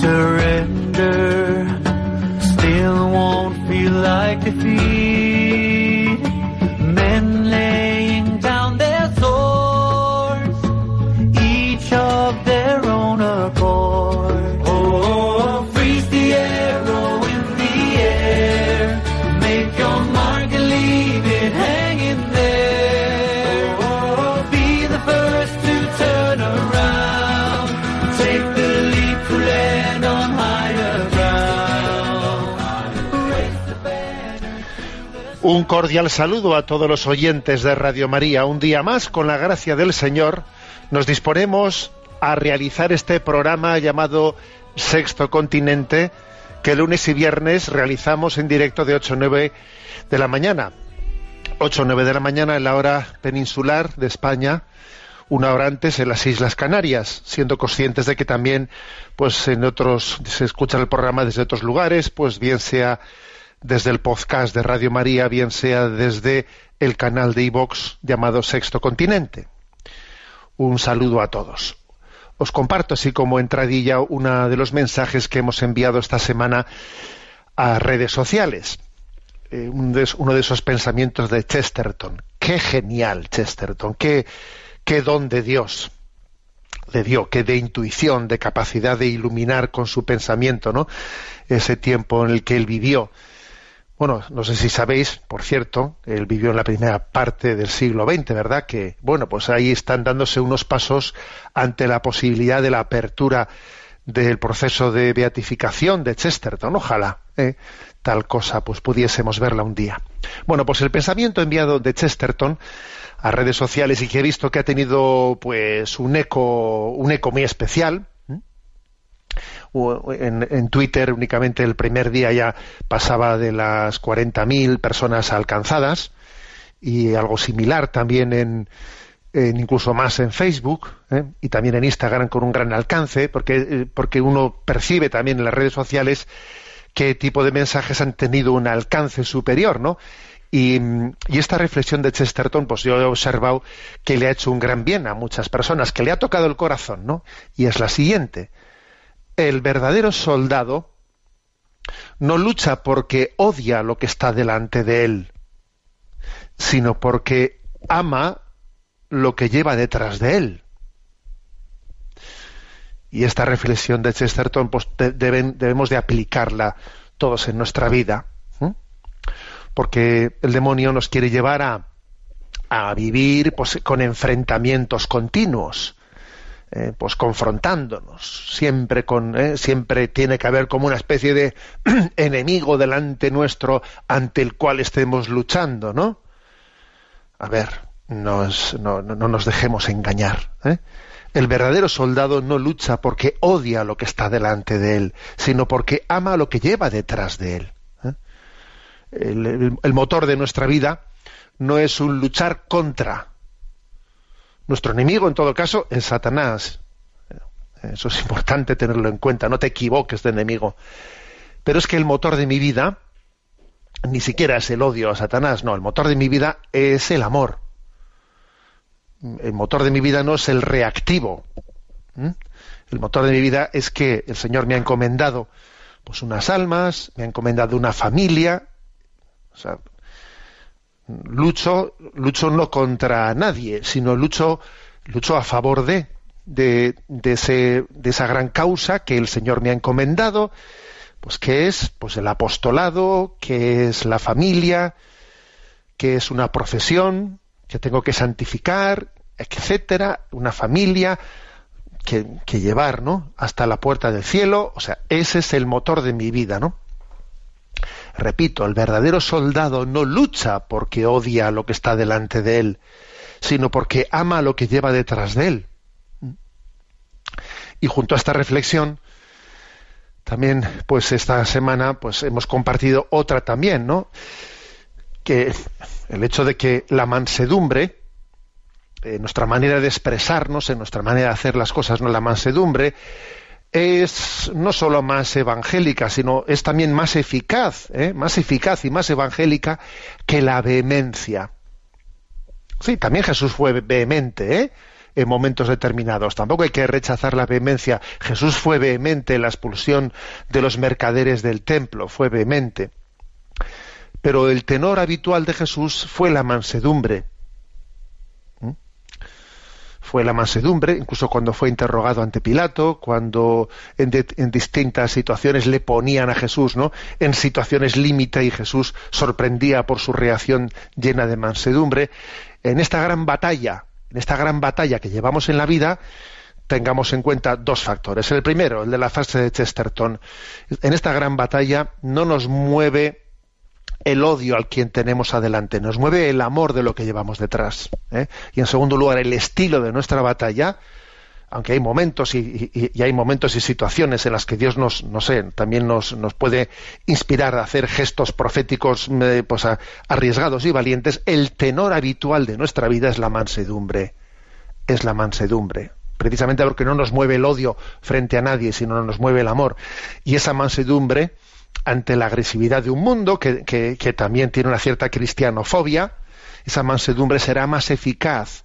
surrender still won't feel like defeat. Un cordial saludo a todos los oyentes de Radio María. Un día más, con la gracia del Señor, nos disponemos a realizar este programa llamado Sexto Continente, que lunes y viernes realizamos en directo de 8 a 9 de la mañana. 8 o 9 de la mañana en la hora peninsular de España, una hora antes en las Islas Canarias, siendo conscientes de que también pues en otros se escucha el programa desde otros lugares, pues bien sea desde el podcast de Radio María, bien sea desde el canal de iVox llamado Sexto Continente. Un saludo a todos. Os comparto así como entradilla uno de los mensajes que hemos enviado esta semana a redes sociales. Eh, uno de esos pensamientos de Chesterton. Qué genial Chesterton, qué, don de Dios le dio, qué de intuición, de capacidad de iluminar con su pensamiento, ¿no? Ese tiempo en el que él vivió bueno, no sé si sabéis, por cierto, él vivió en la primera parte del siglo XX, ¿verdad? Que, bueno, pues ahí están dándose unos pasos ante la posibilidad de la apertura del proceso de beatificación de Chesterton. Ojalá ¿eh? tal cosa pues pudiésemos verla un día. Bueno, pues el pensamiento enviado de Chesterton a redes sociales y que he visto que ha tenido pues un eco, un eco muy especial, en, Twitter únicamente el primer día ya pasaba de las 40.000 personas alcanzadas y algo similar también en, incluso más en Facebook ¿eh? y también en Instagram con un gran alcance porque, porque uno percibe también en las redes sociales qué tipo de mensajes han tenido un alcance superior, ¿no? Y, y, esta reflexión de Chesterton, pues yo he observado que le ha hecho un gran bien a muchas personas, que le ha tocado el corazón, ¿no? Y es la siguiente el verdadero soldado no lucha porque odia lo que está delante de él, sino porque ama lo que lleva detrás de él. Y esta reflexión de Chesterton pues, debemos de aplicarla todos en nuestra vida, porque el demonio nos quiere llevar a, vivir pues, con enfrentamientos continuos eh, pues confrontándonos siempre con eh, siempre tiene que haber como una especie de enemigo delante nuestro ante el cual estemos luchando no a ver no, no, nos dejemos engañar ¿eh? el verdadero soldado no lucha porque odia lo que está delante de él sino porque ama lo que lleva detrás de él el motor de nuestra vida no es un luchar contra nuestro enemigo, en todo caso, es Satanás. Eso es importante tenerlo en cuenta, no te equivoques de enemigo. Pero es que el motor de mi vida ni siquiera es el odio a Satanás, no, el motor de mi vida es el amor. El motor de mi vida no es el reactivo. El motor de mi vida es que el Señor me ha encomendado pues unas almas, me ha encomendado una familia. O sea, lucho, lucho no contra nadie, sino lucho, a favor de, de, de, ese, de esa gran causa que el Señor me ha encomendado, pues que es pues el apostolado, que es la familia, que es una profesión que tengo que santificar, etcétera, una familia que, que llevar, ¿no? hasta la puerta del cielo, o sea, ese es el motor de mi vida, ¿no? Repito, el verdadero soldado no lucha porque odia lo que está delante de él, sino porque ama lo que lleva detrás de él. Y junto a esta reflexión, también, pues esta semana, pues hemos compartido otra también, ¿no? Que el hecho de que la mansedumbre, en nuestra manera de expresarnos, en nuestra manera de hacer las cosas, no la mansedumbre, es no solo más evangélica, sino es también más eficaz, ¿eh? más eficaz y más evangélica que la vehemencia. Sí, también Jesús fue vehemente, ¿eh? en momentos determinados. Tampoco hay que rechazar la vehemencia. Jesús fue vehemente en la expulsión de los mercaderes del templo, fue vehemente. Pero el tenor habitual de Jesús fue la mansedumbre fue la mansedumbre, incluso cuando fue interrogado ante Pilato, cuando en, distintas situaciones le ponían a Jesús, ¿no? En situaciones límite y Jesús sorprendía por su reacción llena de mansedumbre. En esta gran batalla, en esta gran batalla que llevamos en la vida, tengamos en cuenta dos factores. El primero, el de la fase de Chesterton. En esta gran batalla no nos mueve el odio al quien tenemos adelante, nos mueve el amor de lo que llevamos detrás. ¿eh? Y en segundo lugar, el estilo de nuestra batalla, aunque hay momentos y, hay momentos y situaciones en las que Dios nos, no sé, también nos, nos puede inspirar a hacer gestos proféticos eh, pues, arriesgados y valientes, el tenor habitual de nuestra vida es la mansedumbre. Es la mansedumbre. Precisamente porque no nos mueve el odio frente a nadie, sino nos mueve el amor. Y esa mansedumbre, ante la agresividad de un mundo que, también tiene una cierta cristianofobia, esa mansedumbre será más eficaz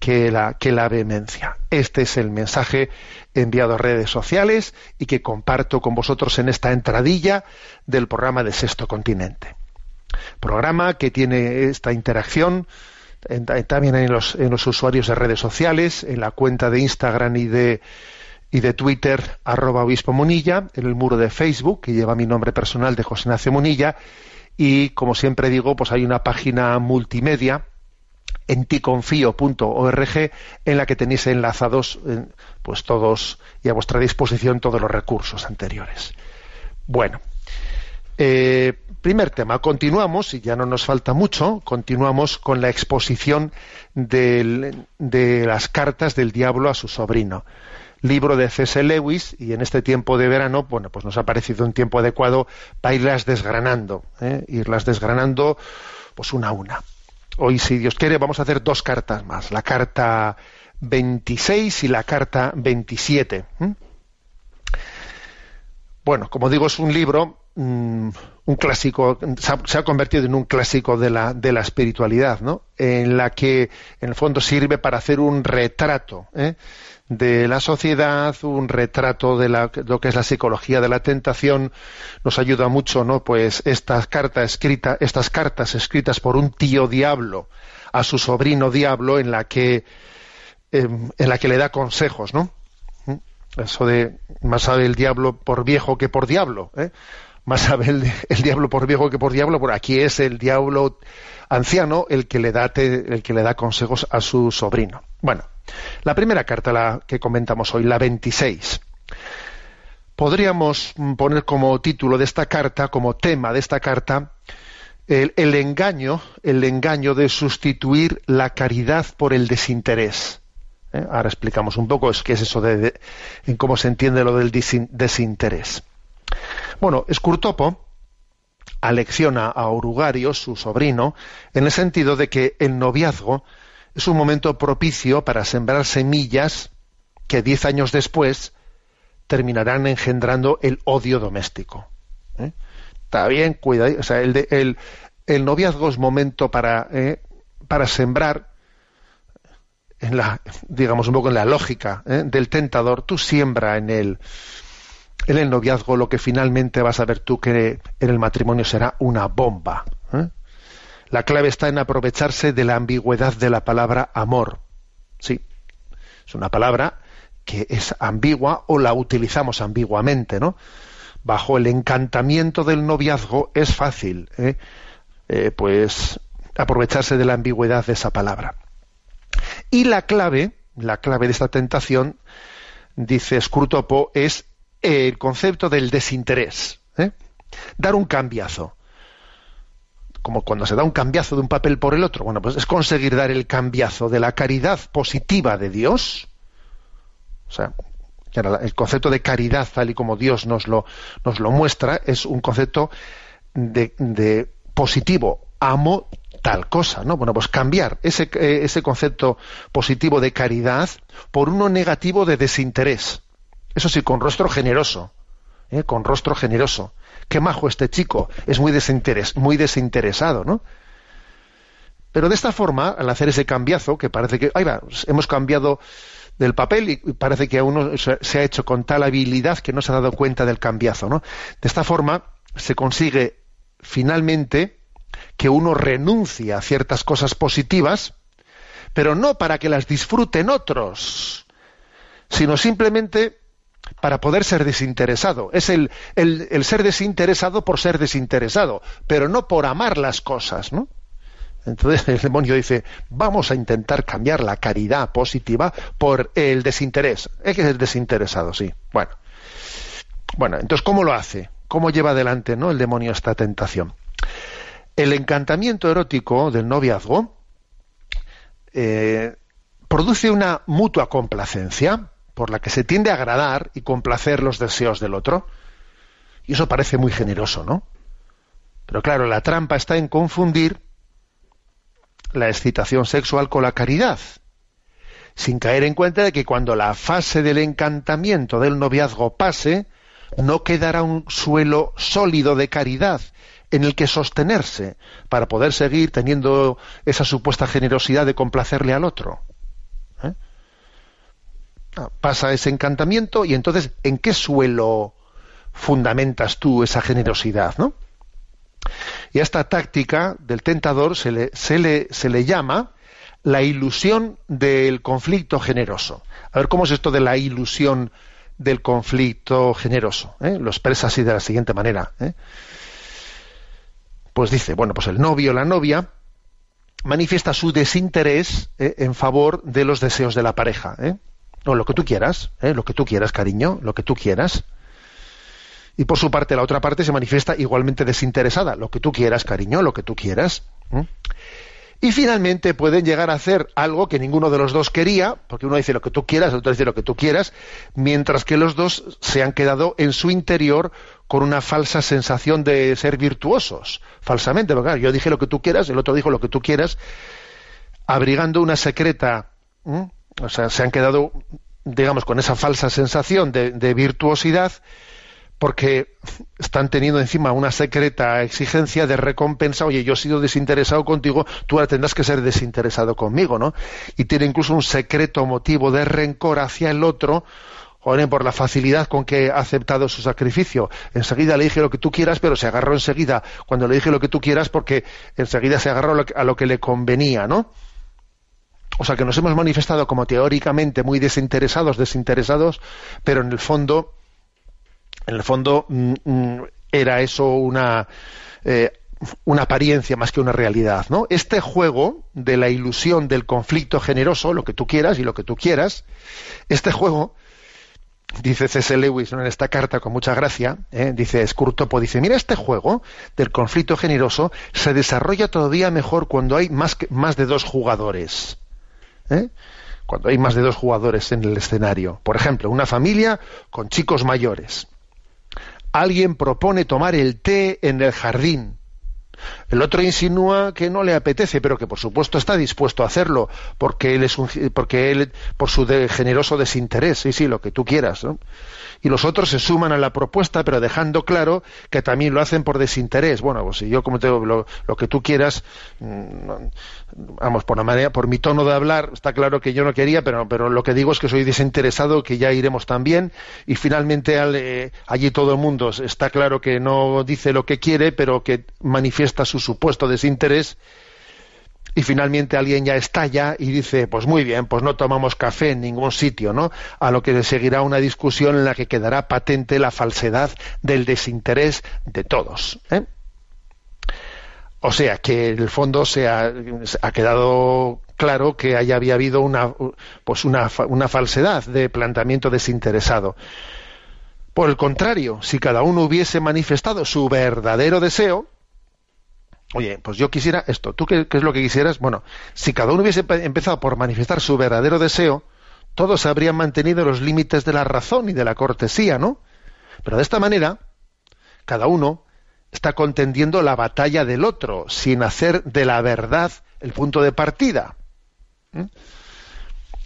que la, que la vehemencia. Este es el mensaje enviado a redes sociales y que comparto con vosotros en esta entradilla del programa de Sexto Continente. Programa que tiene esta interacción también en los, en los usuarios de redes sociales, en la cuenta de Instagram y de, y de Twitter, arroba obispo Munilla, en el muro de Facebook, que lleva mi nombre personal de José Ignacio Munilla, y como siempre digo, pues hay una página multimedia en ticonfío.org en la que tenéis enlazados eh, pues todos y a vuestra disposición todos los recursos anteriores. Bueno, eh, primer tema, continuamos, y ya no nos falta mucho, continuamos con la exposición de las cartas del diablo a su sobrino libro de C.S. Lewis y en este tiempo de verano, bueno, pues nos ha parecido un tiempo adecuado para irlas desgranando, ¿eh? irlas desgranando pues una a una. Hoy, si Dios quiere, vamos a hacer dos cartas más, la carta 26 y la carta 27. Bueno, como digo, es un libro, mm, un clásico, se ha, convertido en un clásico de la, de la espiritualidad, ¿no? En la que, en el fondo, sirve para hacer un retrato, ¿eh? De la sociedad, un retrato de, lo que es la psicología de la tentación, nos ayuda mucho, ¿no? Pues estas cartas escritas, estas cartas escritas por un tío diablo a su sobrino diablo, en la que em, en la que le da consejos, ¿no? ¿Mm? Eso de más sabe el diablo por viejo que por diablo, ¿eh? Más sabe el, diablo por viejo que por diablo, por aquí es el diablo anciano el que le da el que le da consejos a su sobrino. Bueno, la primera carta la que comentamos hoy, la 26. Podríamos poner como título de esta carta, como tema de esta carta, el, engaño, el engaño de sustituir la caridad por el desinterés. ¿Eh? Ahora explicamos un poco qué es eso de, cómo se entiende lo del desinterés. Bueno, Escurtopo alecciona a Orugario, su sobrino, en el sentido de que el noviazgo es un momento propicio para sembrar semillas que diez años después terminarán engendrando el odio doméstico. ¿eh? Está bien, cuida, o sea, el, el, noviazgo es momento para, ¿eh? para sembrar en la, digamos un poco en la lógica ¿eh? del tentador, tú siembra en el, en el noviazgo lo que finalmente vas a ver tú que en el matrimonio será una bomba. La clave está en aprovecharse de la ambigüedad de la palabra amor. Sí, es una palabra que es ambigua o la utilizamos ambiguamente, ¿no? Bajo el encantamiento del noviazgo es fácil, ¿eh? Eh, pues aprovecharse de la ambigüedad de esa palabra. Y la clave, la clave de esta tentación, dice Scrutopo, es el concepto del desinterés. ¿eh? Dar un cambiazo como cuando se da un cambiazo de un papel por el otro. Bueno, pues es conseguir dar el cambiazo de la caridad positiva de Dios, o sea, el concepto de caridad, tal y como Dios nos lo, nos lo muestra, es un concepto de, de positivo. Amo tal cosa, ¿no? Bueno, pues cambiar ese, ese concepto positivo de caridad por uno negativo de desinterés. Eso sí, con rostro generoso. ¿eh? Con rostro generoso. Qué majo este chico. Es muy, desinteres, muy desinteresado, ¿no? Pero de esta forma, al hacer ese cambiazo, que parece que, ahí va, hemos cambiado del papel y parece que a uno se ha hecho con tal habilidad que no se ha dado cuenta del cambiazo, ¿no? De esta forma se consigue finalmente que uno renuncie a ciertas cosas positivas, pero no para que las disfruten otros, sino simplemente para poder ser desinteresado. Es el, el, ser desinteresado por ser desinteresado, pero no por amar las cosas, ¿no? Entonces el demonio dice, vamos a intentar cambiar la caridad positiva por el desinterés. Es que es el desinteresado, sí. Bueno. Bueno, entonces, ¿cómo lo hace? ¿Cómo lleva adelante ¿no? el demonio esta tentación? El encantamiento erótico del noviazgo eh, produce una mutua complacencia por la que se tiende a agradar y complacer los deseos del otro. Y eso parece muy generoso, ¿no? Pero claro, la trampa está en confundir la excitación sexual con la caridad, sin caer en cuenta de que cuando la fase del encantamiento del noviazgo pase, no quedará un suelo sólido de caridad en el que sostenerse para poder seguir teniendo esa supuesta generosidad de complacerle al otro. Pasa ese encantamiento y entonces, ¿en qué suelo fundamentas tú esa generosidad? ¿no? Y a esta táctica del tentador se le, se le, se le llama la ilusión del conflicto generoso. A ver, ¿cómo es esto de la ilusión del conflicto generoso? ¿Eh? Lo expresa así de la siguiente manera. ¿eh? pues dice, bueno, pues el novio o la novia manifiesta su desinterés eh, en favor de los deseos de la pareja. ¿Eh? O lo que tú quieras, ¿eh? lo que tú quieras, cariño, lo que tú quieras. Y por su parte, la otra parte se manifiesta igualmente desinteresada. Lo que tú quieras, cariño, lo que tú quieras. Y finalmente pueden llegar a hacer algo que ninguno de los dos quería, porque uno dice lo que tú quieras, el otro dice lo que tú quieras, mientras que los dos se han quedado en su interior con una falsa sensación de ser virtuosos, falsamente, porque yo dije lo que tú quieras, el otro dijo lo que tú quieras, abrigando una secreta, o sea, se han quedado, digamos, con esa falsa sensación de virtuosidad, porque están teniendo encima una secreta exigencia de recompensa, oye, yo he sido desinteresado contigo, tú ahora tendrás que ser desinteresado conmigo, ¿no? Y tiene incluso un secreto motivo de rencor hacia el otro, joder, por la facilidad con que ha aceptado su sacrificio. Enseguida le dije lo que tú quieras, pero se agarró enseguida cuando le dije lo que tú quieras porque enseguida se agarró a lo que le convenía, ¿no? O sea que nos hemos manifestado como teóricamente muy desinteresados, desinteresados, pero en el fondo en el fondo mm, mm, era eso una, eh, una apariencia más que una realidad. ¿no? Este juego de la ilusión del conflicto generoso, lo que tú quieras y lo que tú quieras, este juego, dice C.S. Lewis en esta carta con mucha gracia, ¿eh? dice Scurtopo, dice, mira, este juego del conflicto generoso se desarrolla todavía mejor cuando hay más, más de dos jugadores. ¿Eh? Cuando hay más de dos jugadores en el escenario. Por ejemplo, una familia con chicos mayores alguien propone tomar el té en el jardín. El otro insinúa que no le apetece, pero que por supuesto está dispuesto a hacerlo, porque él es un, porque él por su generoso desinterés, sí, sí, lo que tú quieras, ¿no? Y los otros se suman a la propuesta, pero dejando claro que también lo hacen por desinterés. Bueno, pues si yo como te digo, lo, que tú quieras, mm, vamos, por la manera, por mi tono de hablar, está claro que yo no quería, pero, pero lo que digo es que soy desinteresado, que ya iremos también, y finalmente eh, allí todo el mundo está claro que no dice lo que quiere, pero que manifiesta su supuesto desinterés y finalmente alguien ya estalla y dice, pues muy bien, pues no tomamos café en ningún sitio, ¿no? A lo que seguirá una discusión en la que quedará patente la falsedad del desinterés de todos. ¿eh? O sea, que en el fondo se ha, quedado claro que ahí había habido una, pues una, una falsedad de planteamiento desinteresado. Por el contrario, si cada uno hubiese manifestado su verdadero deseo, oye, pues yo quisiera esto, ¿tú qué, es lo que quisieras? Bueno, si cada uno hubiese empezado por manifestar su verdadero deseo, todos habrían mantenido los límites de la razón y de la cortesía, ¿no? Pero de esta manera, cada uno está contendiendo la batalla del otro, sin hacer de la verdad el punto de partida.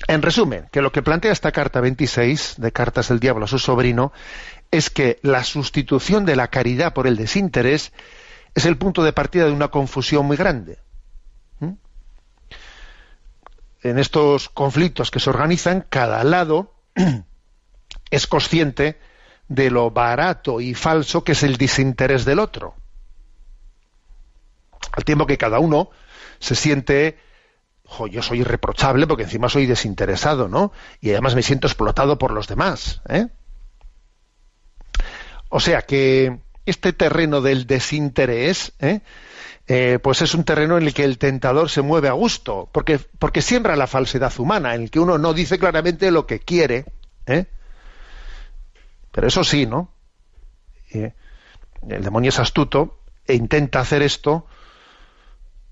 En resumen, que lo que plantea esta carta 26 de Cartas del Diablo a su sobrino es que la sustitución de la caridad por el desinterés es el punto de partida de una confusión muy grande. ¿Mm? En estos conflictos que se organizan, cada lado es consciente de lo barato y falso que es el desinterés del otro. Al tiempo que cada uno se siente, yo soy irreprochable porque encima soy desinteresado, ¿no? Y además me siento explotado por los demás. ¿eh? O sea que este terreno del desinterés, ¿eh? Eh, pues es un terreno en el que el tentador se mueve a gusto, porque, porque siembra la falsedad humana, en el que uno no dice claramente lo que quiere. ¿eh? Pero eso sí, ¿no? el demonio es astuto e intenta hacer esto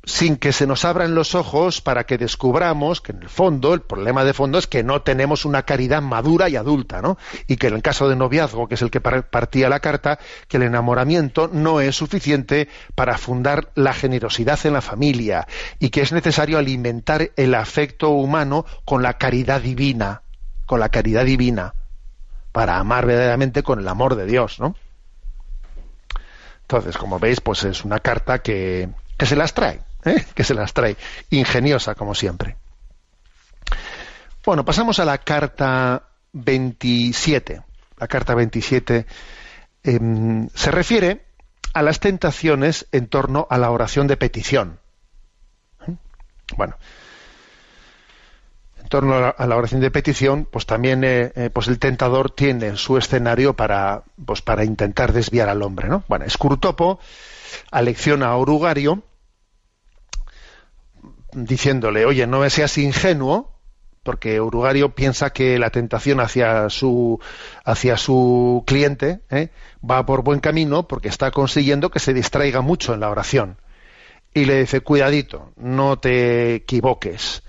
sin que se nos abran los ojos para que descubramos que en el fondo, el problema de fondo es que no tenemos una caridad madura y adulta, ¿no? Y que en el caso de noviazgo, que es el que partía la carta, que el enamoramiento no es suficiente para fundar la generosidad en la familia y que es necesario alimentar el afecto humano con la caridad divina, con la caridad divina, para amar verdaderamente con el amor de Dios, ¿no? Entonces, como veis, pues es una carta que, que se las trae ¿eh? que se las trae. Ingeniosa, como siempre. Bueno, pasamos a la carta 27. La carta 27 em, se refiere a las tentaciones en torno a la oración de petición. ¿Eh? Bueno, en torno a la oración de petición, pues también eh, pues el tentador tiene su escenario para, pues para intentar desviar al hombre. ¿no? Bueno, Escurtopo alecciona a Orugario diciéndole, oye, no seas ingenuo, porque Urugario piensa que la tentación hacia su, hacia su cliente ¿eh? va por buen camino porque está consiguiendo que se distraiga mucho en la oración. Y le dice, cuidadito, no te equivoques.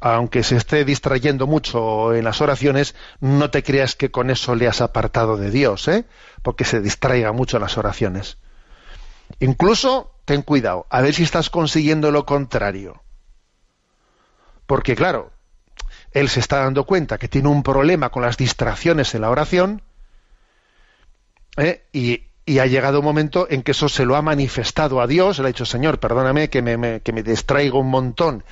Aunque se esté distrayendo mucho en las oraciones, no te creas que con eso le has apartado de Dios, ¿eh? porque se distraiga mucho en las oraciones. Incluso, ten cuidado, a ver si estás consiguiendo lo contrario porque claro, él se está dando cuenta que tiene un problema con las distracciones en la oración ¿eh? y, ha llegado un momento en que eso se lo ha manifestado a Dios, le ha dicho, Señor, perdóname que me, que me distraigo un montón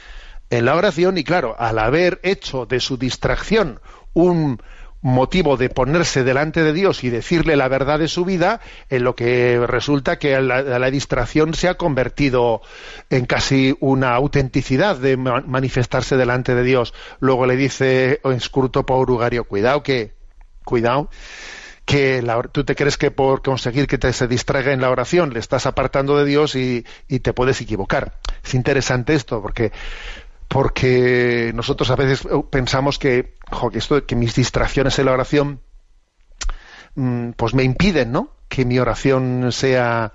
en la oración y claro, al haber hecho de su distracción un, motivo de ponerse delante de Dios y decirle la verdad de su vida, en lo que resulta que la, distracción se ha convertido en casi una autenticidad de manifestarse delante de Dios. Luego le dice Escurto Paurugario, cuidado que, cuidado, que tú te crees que por conseguir que te se distraiga en la oración le estás apartando de Dios y, y te puedes equivocar. Es interesante esto porque porque nosotros a veces pensamos que, que, esto, que mis distracciones en la oración mm, pues me impiden ¿no? que mi oración sea,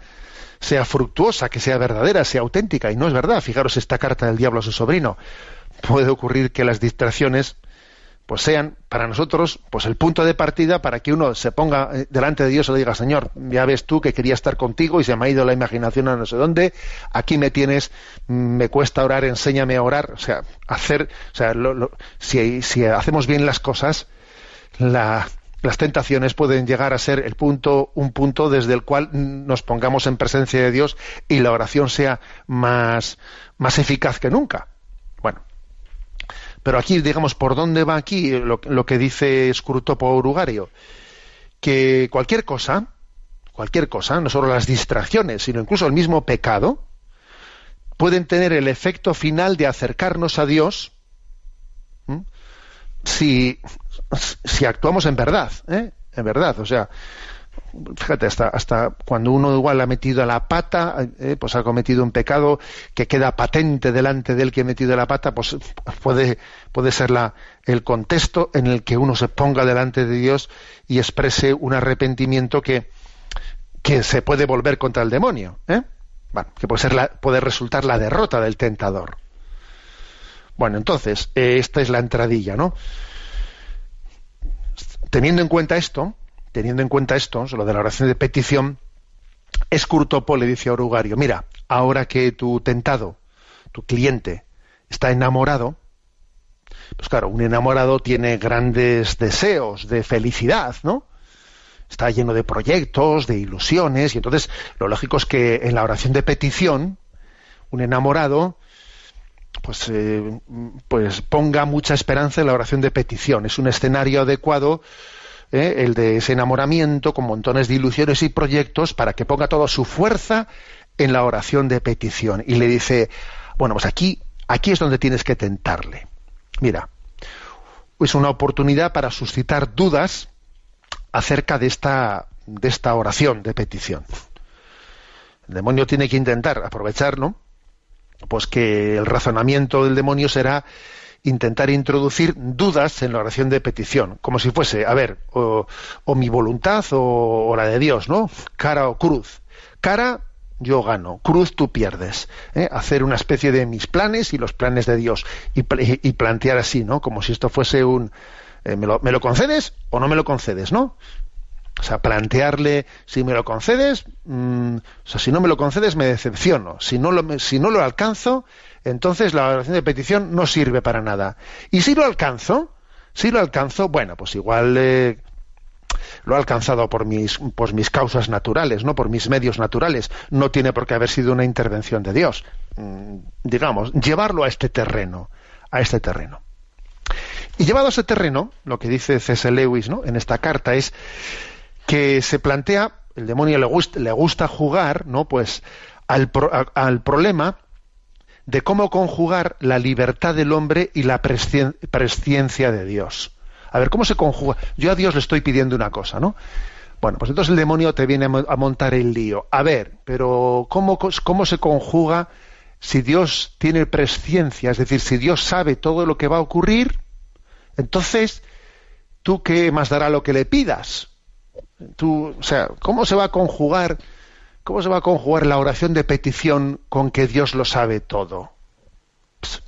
sea fructuosa, que sea verdadera, sea auténtica. Y no es verdad. Fijaros esta carta del diablo a su sobrino. Puede ocurrir que las distracciones pues sean para nosotros pues el punto de partida para que uno se ponga eh, delante de Dios y le diga Señor ya ves tú que quería estar contigo y se me ha ido la imaginación a no sé dónde aquí me tienes me cuesta orar enséñame a orar o sea hacer o sea si, si, hacemos bien las cosas las tentaciones pueden llegar a ser el punto un punto desde el cual nos pongamos en presencia de Dios y la oración sea más más eficaz que nunca pero aquí, digamos, ¿por dónde va aquí lo, que dice Scrutopo Urugario? Que cualquier cosa, cualquier cosa, no solo las distracciones, sino incluso el mismo pecado, pueden tener el efecto final de acercarnos a Dios si, actuamos en verdad, ¿eh? en verdad. O sea, fíjate, hasta, hasta cuando uno igual ha metido la pata, eh, pues ha cometido un pecado que queda patente delante del que ha metido la pata, pues puede, puede ser la, el contexto en el que uno se ponga delante de Dios y exprese un arrepentimiento que, que se puede volver contra el demonio, ¿eh? Bueno, que puede, ser la, puede resultar la derrota del tentador. Bueno, entonces, eh, esta es la entradilla, ¿no? teniendo en cuenta esto, teniendo en cuenta esto, lo de la oración de petición, Escurtopo le dice a Orugario, mira, ahora que tu tentado, tu cliente, está enamorado, pues claro, un enamorado tiene grandes deseos de felicidad, ¿no? Está lleno de proyectos, de ilusiones, y entonces lo lógico es que en la oración de petición, un enamorado, pues, eh, pues ponga mucha esperanza en la oración de petición. Es un escenario adecuado ¿eh? el de ese enamoramiento con montones de ilusiones y proyectos para que ponga toda su fuerza en la oración de petición. Y le dice, bueno, pues aquí, aquí es donde tienes que tentarle. Mira, es una oportunidad para suscitar dudas acerca de esta, de esta oración de petición. El demonio tiene que intentar aprovechar, ¿no? Pues que el razonamiento del demonio será intentar introducir dudas en la oración de petición, como si fuese, a ver, o, mi voluntad o, la de Dios, ¿no? Cara o cruz. Cara, yo gano, cruz tú pierdes. ¿eh? Hacer una especie de mis planes y los planes de Dios y, plantear así, ¿no? Como si esto fuese un, eh, ¿me, lo, ¿me, lo, concedes o no me lo concedes, no? O sea, plantearle, si me lo concedes, mm, o sea, si no me lo concedes me decepciono. Si no lo, si no lo alcanzo, entonces la oración de petición no sirve para nada. Y si lo alcanzo, si lo alcanzo, bueno, pues igual eh, lo he alcanzado por mis, por mis causas naturales, no por mis medios naturales. No tiene por qué haber sido una intervención de Dios. Mm, digamos, llevarlo a este terreno, a este terreno. Y llevado a ese terreno, lo que dice C.S. Lewis ¿no? en esta carta es que se plantea, el demonio le gusta, le gusta jugar, ¿no? Pues al, al problema de cómo conjugar la libertad del hombre y la presciencia de Dios. A ver, ¿cómo se conjuga? Yo a Dios le estoy pidiendo una cosa, ¿no? Bueno, pues entonces el demonio te viene a montar el lío. A ver, pero ¿cómo, cómo se conjuga si Dios tiene presciencia? Es decir, si Dios sabe todo lo que va a ocurrir, entonces, ¿tú qué más dará lo que le pidas? Tú, o sea, ¿cómo se va a conjugar ¿Cómo se va a conjugar la oración de petición con que Dios lo sabe todo? Pues,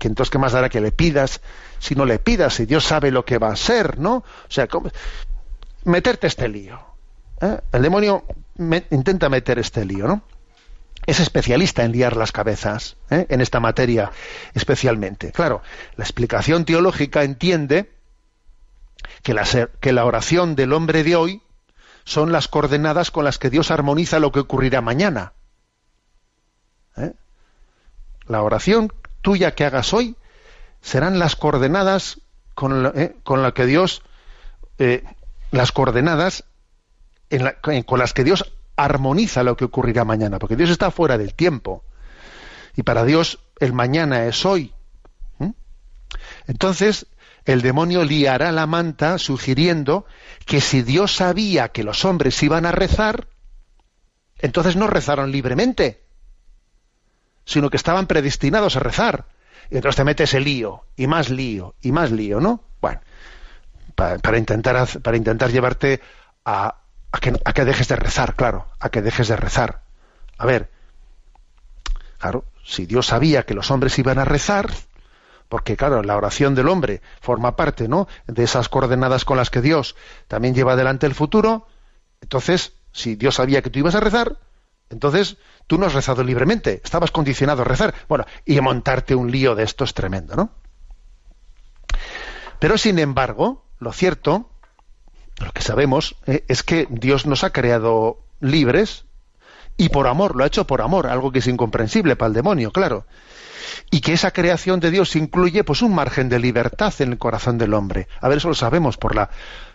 entonces, ¿qué más dará que le pidas si no le pidas? Si Dios sabe lo que va a ser, ¿no? O sea, meterte este lío. ¿eh? El demonio intenta meter este lío, ¿no? Es especialista en liar las cabezas, ¿eh? en esta materia especialmente. Claro, la explicación teológica entiende que la, que la oración del hombre de hoy son las coordenadas con las que Dios armoniza lo que ocurrirá mañana. ¿Eh? La oración tuya que hagas hoy serán las coordenadas con, la, eh, que Dios, eh, las coordenadas con las que Dios armoniza lo que ocurrirá mañana, porque Dios está fuera del tiempo. Y para Dios el mañana es hoy. Entonces, el demonio liará la manta sugiriendo que si Dios sabía que los hombres iban a rezar, entonces no rezaron libremente, sino que estaban predestinados a rezar. Y entonces te metes el lío, y más lío, y más lío, ¿no? Bueno, para, intentar, para intentar llevarte a, que, a que dejes de rezar, claro, a que dejes de rezar. A ver, claro, si Dios sabía que los hombres iban a rezar, porque claro, la oración del hombre forma parte, ¿no? De esas coordenadas con las que Dios también lleva adelante el futuro. Entonces, si Dios sabía que tú ibas a rezar, entonces tú no has rezado libremente, estabas condicionado a rezar. Bueno, y montarte un lío de esto es tremendo, ¿no? Pero sin embargo, lo cierto, lo que sabemos, eh, es que Dios nos ha creado libres y por amor, lo ha hecho por amor, algo que es incomprensible para el demonio, claro y que esa creación de Dios incluye pues un margen de libertad en el corazón del hombre. A ver, eso lo sabemos por la,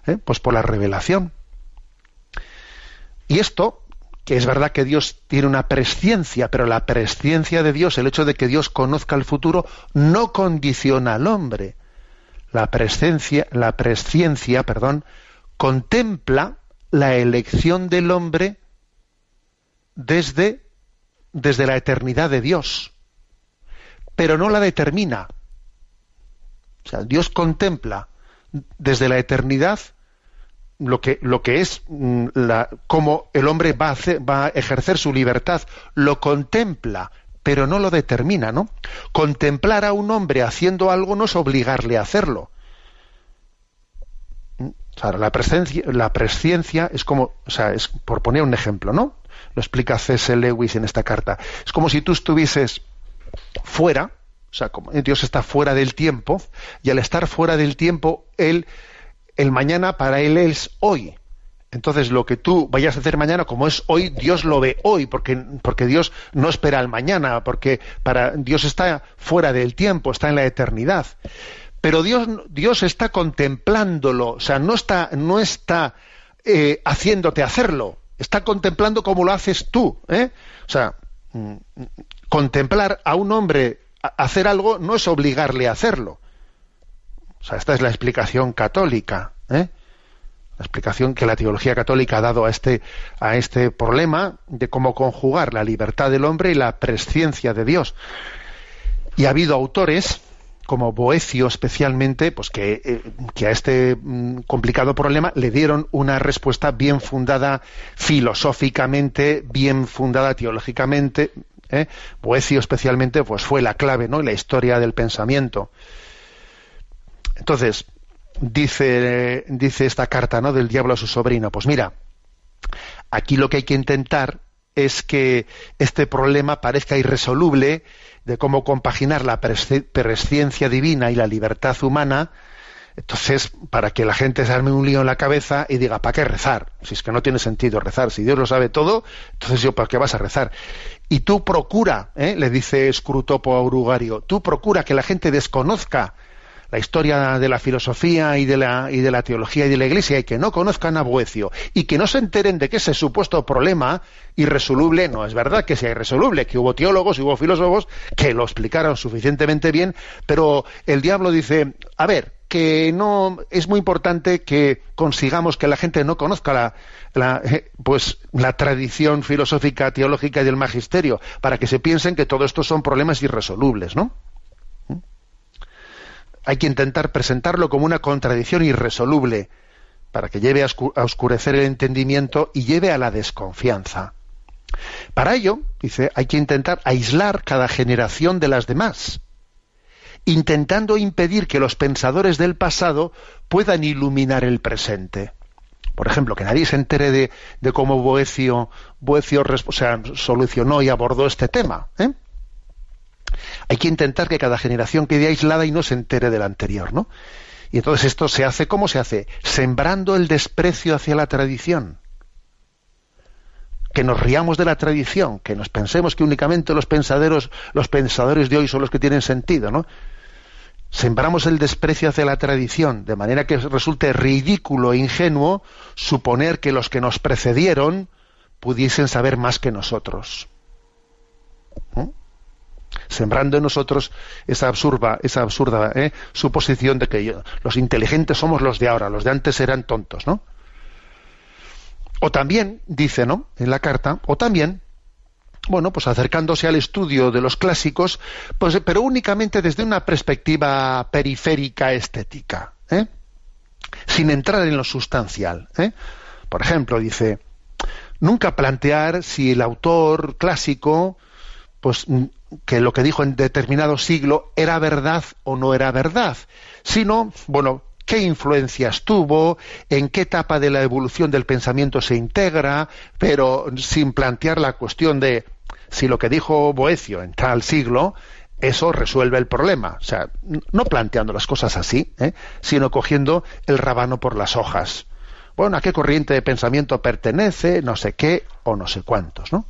¿eh? pues por la revelación. Y esto, que es verdad que Dios tiene una presciencia, pero la presciencia de Dios, el hecho de que Dios conozca el futuro, no condiciona al hombre. La presciencia, la presciencia, perdón, contempla la elección del hombre desde, desde la eternidad de Dios pero no la determina. O sea, Dios contempla desde la eternidad lo que, lo que es mm, la, cómo el hombre va a, va a ejercer su libertad, lo contempla, pero no lo determina, ¿no? Contemplar a un hombre haciendo algo no es obligarle a hacerlo. la presciencia, la presciencia es como, o sea, es por poner un ejemplo, ¿no? Lo explica C.S. Lewis en esta carta. Es como si tú estuvieses fuera, o sea, como Dios está fuera del tiempo, y al estar fuera del tiempo, él, el mañana para él es hoy. Entonces, lo que tú vayas a hacer mañana, como es hoy, Dios lo ve hoy, porque, porque Dios no espera al mañana, porque para Dios está fuera del tiempo, está en la eternidad. Pero Dios, Dios está contemplándolo, o sea, no está, no está eh, haciéndote hacerlo, está contemplando como lo haces tú. ¿eh? O sea, mm, contemplar a un hombre hacer algo no es obligarle a hacerlo. O sea, esta es la explicación católica. ¿eh? la explicación que la teología católica ha dado a este, a este problema de cómo conjugar la libertad del hombre y la presciencia de Dios. Y ha habido autores, como Boecio especialmente, pues que, eh, a este mm, complicado problema le dieron una respuesta bien fundada filosóficamente, bien fundada teológicamente. ¿Eh? Boecio especialmente pues fue la clave ¿no? la historia del pensamiento. Entonces, dice, dice esta carta ¿no? del diablo a su sobrino, pues mira, aquí lo que hay que intentar es que este problema parezca irresoluble de cómo compaginar la presciencia divina y la libertad humana, entonces, para que la gente se arme un lío en la cabeza y diga, ¿para qué rezar? Si es que no tiene sentido rezar. Si Dios lo sabe todo, entonces yo, ¿para qué vas a rezar? Y tú procura, ¿eh? le dice Scrutopo a Urugario, tú procura que la gente desconozca la historia de la filosofía y de la, y de la teología y de la iglesia y que no conozcan a Boecio y que no se enteren de que ese supuesto problema irresoluble no es verdad que sea irresoluble, que hubo teólogos y hubo filósofos que lo explicaron suficientemente bien, pero el diablo dice, a ver, que no es muy importante que consigamos que la gente no conozca la, eh, pues la tradición filosófica, teológica y del magisterio, para que se piensen que todo esto son problemas irresolubles, ¿no? hay que intentar presentarlo como una contradicción irresoluble para que lleve a oscurecer el entendimiento y lleve a la desconfianza. Para ello, dice, hay que intentar aislar cada generación de las demás, intentando impedir que los pensadores del pasado puedan iluminar el presente. Por ejemplo, que nadie se entere de, cómo Boecio, Boecio solucionó y abordó este tema. ¿eh? hay que intentar que cada generación quede aislada y no se entere de la anterior, ¿no? Y entonces esto se hace, ¿cómo se hace? Sembrando el desprecio hacia la tradición. Que nos riamos de la tradición, que nos pensemos que únicamente los pensaderos, los pensadores de hoy son los que tienen sentido, ¿no? Sembramos el desprecio hacia la tradición, de manera que resulte ridículo e ingenuo suponer que los que nos precedieron pudiesen saber más que nosotros. Sembrando en nosotros esa absurda, esa absurda ¿eh? suposición de que los inteligentes somos los de ahora, los de antes eran tontos, ¿no? O también, dice, ¿no? En la carta, o también, bueno, pues acercándose al estudio de los clásicos, pues, pero únicamente desde una perspectiva periférica estética, ¿eh? sin entrar en lo sustancial. ¿eh? Por ejemplo, dice, nunca plantear si el autor clásico pues que lo que dijo en determinado siglo era verdad o no era verdad, sino, bueno, qué influencias tuvo, en qué etapa de la evolución del pensamiento se integra, pero sin plantear la cuestión de si lo que dijo Boecio en tal siglo, eso resuelve el problema. O sea, no planteando las cosas así, ¿eh? sino cogiendo el rabano por las hojas. Bueno, ¿a qué corriente de pensamiento pertenece? No sé qué o no sé cuántos, ¿no?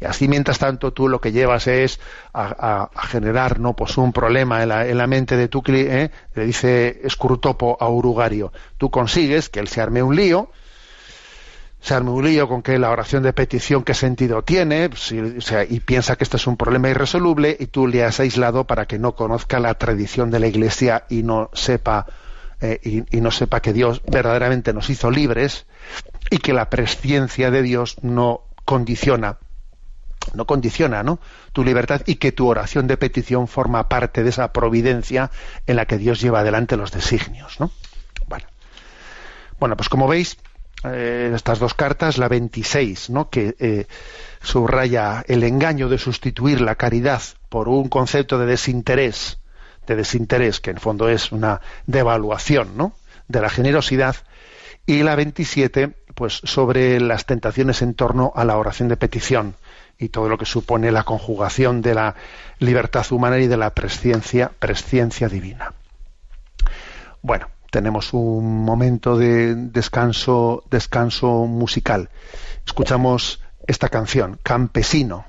Y así, mientras tanto, tú lo que llevas es a, generar ¿no? pues un problema en la, en la mente de tu cliente, ¿eh? le dice Escrutopo a Urugario. Tú consigues que él se arme un lío, se arme un lío con que la oración de petición qué sentido tiene, y piensa que este es un problema irresoluble, y tú le has aislado para que no conozca la tradición de la Iglesia y no sepa eh, y, no sepa que Dios verdaderamente nos hizo libres y que la presciencia de Dios no condiciona no condiciona ¿no? tu libertad y que tu oración de petición forma parte de esa providencia en la que Dios lleva adelante los designios. ¿no? Bueno. bueno, pues como veis, eh, estas dos cartas, la 26, ¿no? que eh, subraya el engaño de sustituir la caridad por un concepto de desinterés, de desinterés, que en fondo es una devaluación ¿no? de la generosidad, y la 27, pues sobre las tentaciones en torno a la oración de petición y todo lo que supone la conjugación de la libertad humana y de la presciencia, presciencia divina. Bueno, tenemos un momento de descanso, descanso musical. Escuchamos esta canción, Campesino.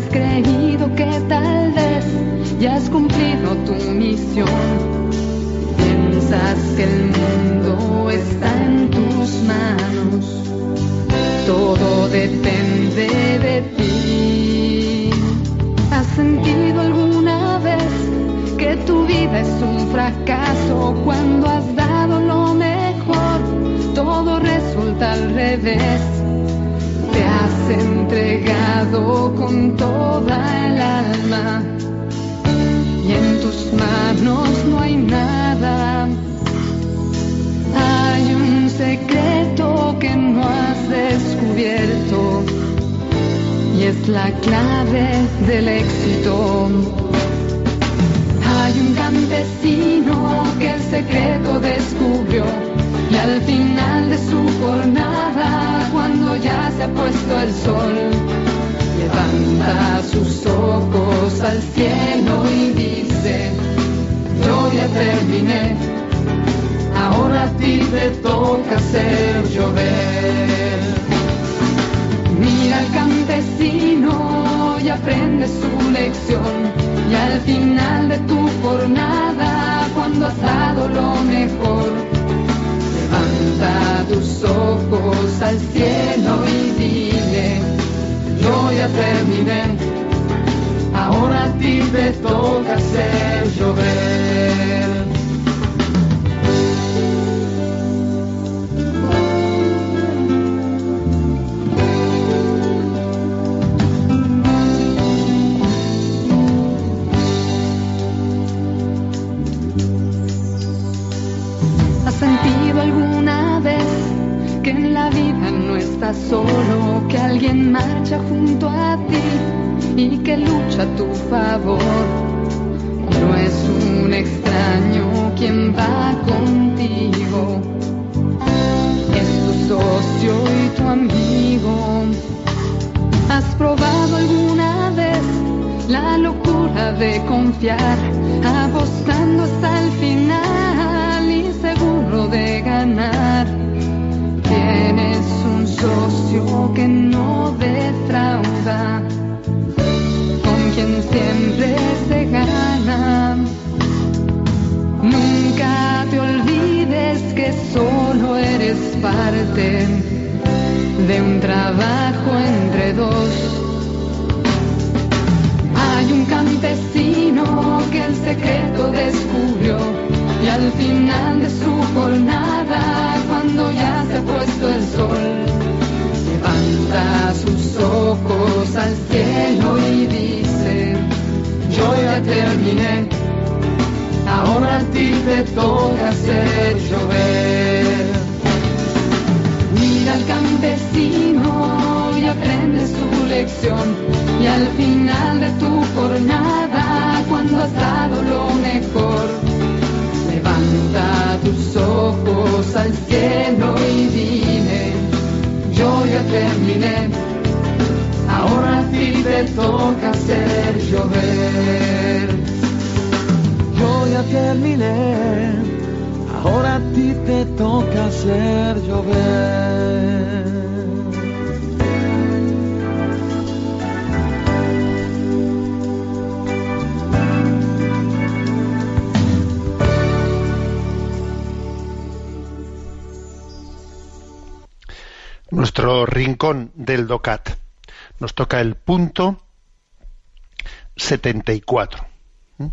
Has creído que tal vez ya has cumplido tu misión? Piensas que el mundo está en tus manos, todo depende de ti. ¿Has sentido alguna vez que tu vida es un fracaso cuando has dado lo mejor? Todo resulta al revés. Te has entregado con toda es la clave del éxito. Hay un campesino que el secreto descubrió y al final de su jornada, cuando ya se ha puesto el sol, levanta sus ojos al cielo y dice, yo ya terminé, ahora a ti te toca hacer llover. Campesino y aprende su lección. Y al final de tu jornada, cuando has dado lo mejor, levanta tus ojos al cielo y dile, yo ya terminé, ahora a ti te toca hacer llover. Ojos al cielo y dime, yo ya terminé, ahora a ti te toca hacer llover. Yo ya terminé, ahora a ti te toca hacer llover. Nuestro rincón del DOCAT. Nos toca el punto 74. ¿Mm?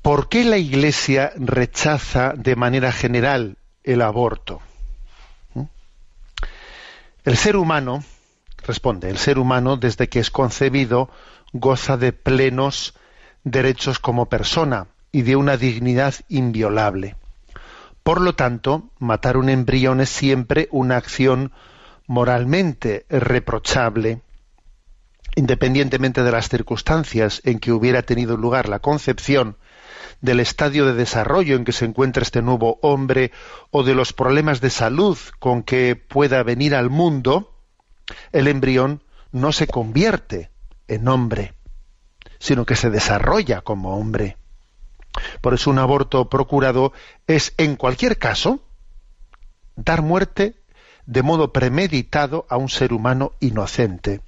¿Por qué la Iglesia rechaza de manera general el aborto? ¿Mm? El ser humano, responde, el ser humano desde que es concebido goza de plenos derechos como persona y de una dignidad inviolable. Por lo tanto, matar un embrión es siempre una acción moralmente reprochable, independientemente de las circunstancias en que hubiera tenido lugar la concepción, del estadio de desarrollo en que se encuentra este nuevo hombre o de los problemas de salud con que pueda venir al mundo, el embrión no se convierte en hombre, sino que se desarrolla como hombre. Por eso un aborto procurado es, en cualquier caso, dar muerte de modo premeditado a un ser humano inocente.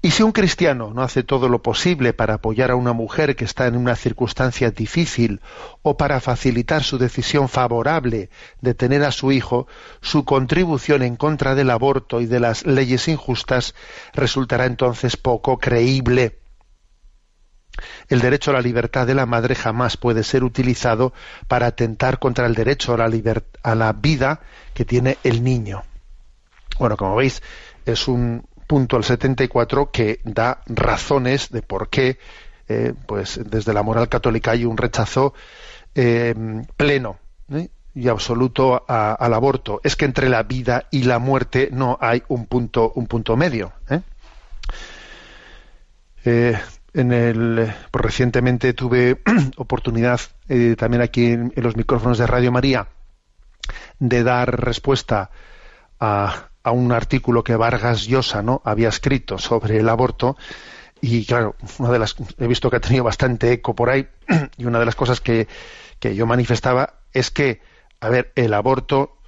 Y si un cristiano no hace todo lo posible para apoyar a una mujer que está en una circunstancia difícil o para facilitar su decisión favorable de tener a su hijo, su contribución en contra del aborto y de las leyes injustas resultará entonces poco creíble. El derecho a la libertad de la madre jamás puede ser utilizado para atentar contra el derecho a la, vida que tiene el niño. Bueno, como veis, es un, punto al 74 que da razones de por qué, eh, pues desde la moral católica hay un rechazo eh, pleno ¿eh? y absoluto al aborto. Es que entre la vida y la muerte no hay un punto, un punto medio. En el, pues recientemente tuve oportunidad también aquí en los micrófonos de Radio María de dar respuesta a, a un artículo que Vargas Llosa ¿no? había escrito sobre el aborto. Y claro, una de las he visto que ha tenido bastante eco por ahí. Y una de las cosas que, que yo manifestaba es que, a ver, el aborto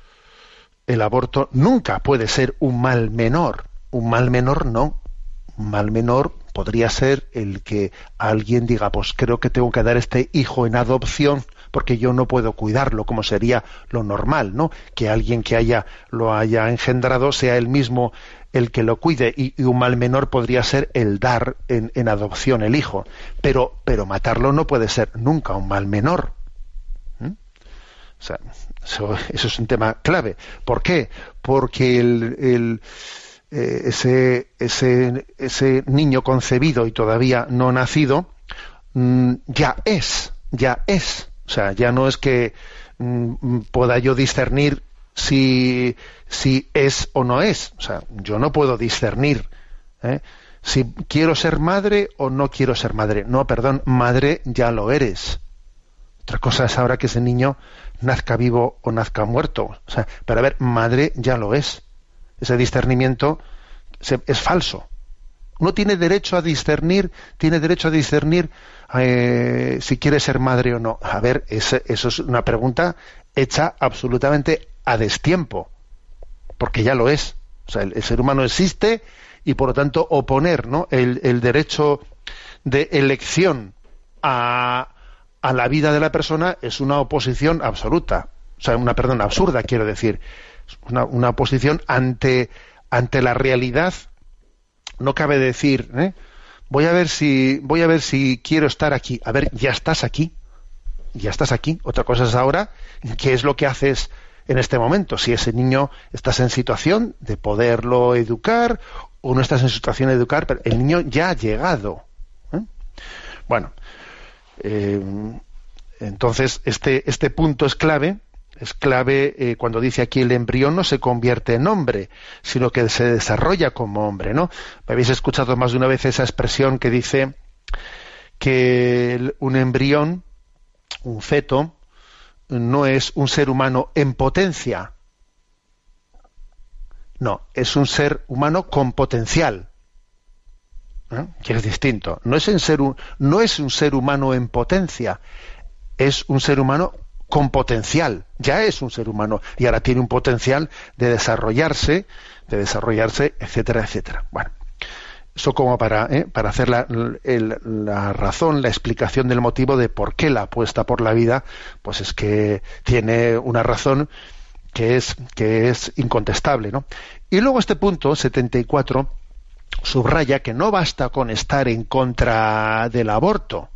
el aborto nunca puede ser un mal menor, un mal menor no, un mal menor podría ser el que alguien diga, pues creo que tengo que dar este hijo en adopción porque yo no puedo cuidarlo, como sería lo normal, ¿no? Que alguien que haya lo haya engendrado sea él mismo el que lo cuide y, un mal menor podría ser el dar en, adopción el hijo, pero pero matarlo no puede ser nunca un mal menor. O sea, eso, es un tema clave. ¿Por qué? Porque el, eh, ese, ese, ese niño concebido y todavía no nacido mm, ya es, ya es o sea, ya no es que mm, pueda yo discernir si, si es o no es. O sea, yo no puedo discernir ¿eh? si quiero ser madre o no quiero ser madre. No, perdón, madre ya lo eres. Otra cosa es ahora que ese niño nazca vivo o nazca muerto. O sea, pero a ver, madre ya lo es. Ese discernimiento es falso. No tiene derecho a discernir, tiene derecho a discernir eh, si quiere ser madre o no. A ver, eso es una pregunta hecha absolutamente a destiempo, porque ya lo es. O sea, el, ser humano existe y por lo tanto oponer ¿no? el, derecho de elección a, a, la vida de la persona es una oposición absoluta. O sea, una perdón, absurda, quiero decir. Una, una oposición ante, ante la realidad. No cabe decir, ¿eh? voy a ver si voy a ver si quiero estar aquí. A ver, ya estás aquí. Ya estás aquí. Otra cosa es ahora qué es lo que haces en este momento. Si ese niño estás en situación de poderlo educar o no estás en situación de educar, pero el niño ya ha llegado. ¿eh? Bueno, eh, entonces este, este punto es clave es clave eh, cuando dice aquí el embrión no se convierte en hombre, sino que se desarrolla como hombre, ¿no? Habéis escuchado más de una vez esa expresión que dice que un embrión, un feto, no es un ser humano en potencia. No, es un ser humano con potencial. ¿eh? Que es distinto. No es, ser no es un ser humano en potencia, es un ser humano con potencial. Ya es un ser humano y ahora tiene un potencial de desarrollarse, de desarrollarse, etcétera, etcétera. Bueno, eso como para, ¿eh? para hacer la, la, razón, la explicación del motivo de por qué la apuesta por la vida, pues es que tiene una razón que es, que es incontestable. ¿no? Y luego este punto, 74, subraya que no basta con estar en contra del aborto,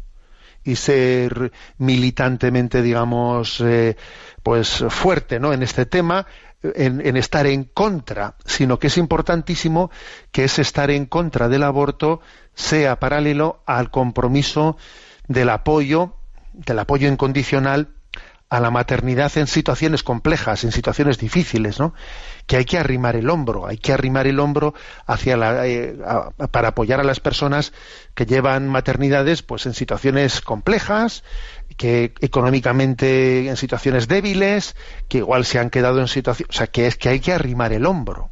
y ser militantemente, digamos, eh, pues fuerte, ¿no? En este tema, en, estar en contra, sino que es importantísimo que ese estar en contra del aborto sea paralelo al compromiso del apoyo, del apoyo incondicional a la maternidad en situaciones complejas, en situaciones difíciles, ¿no? Que hay que arrimar el hombro, hay que arrimar el hombro la, eh, para apoyar a las personas que llevan maternidades, pues en situaciones complejas, que económicamente en situaciones débiles, que igual se han quedado en situaciones, o sea, que es que hay que arrimar el hombro.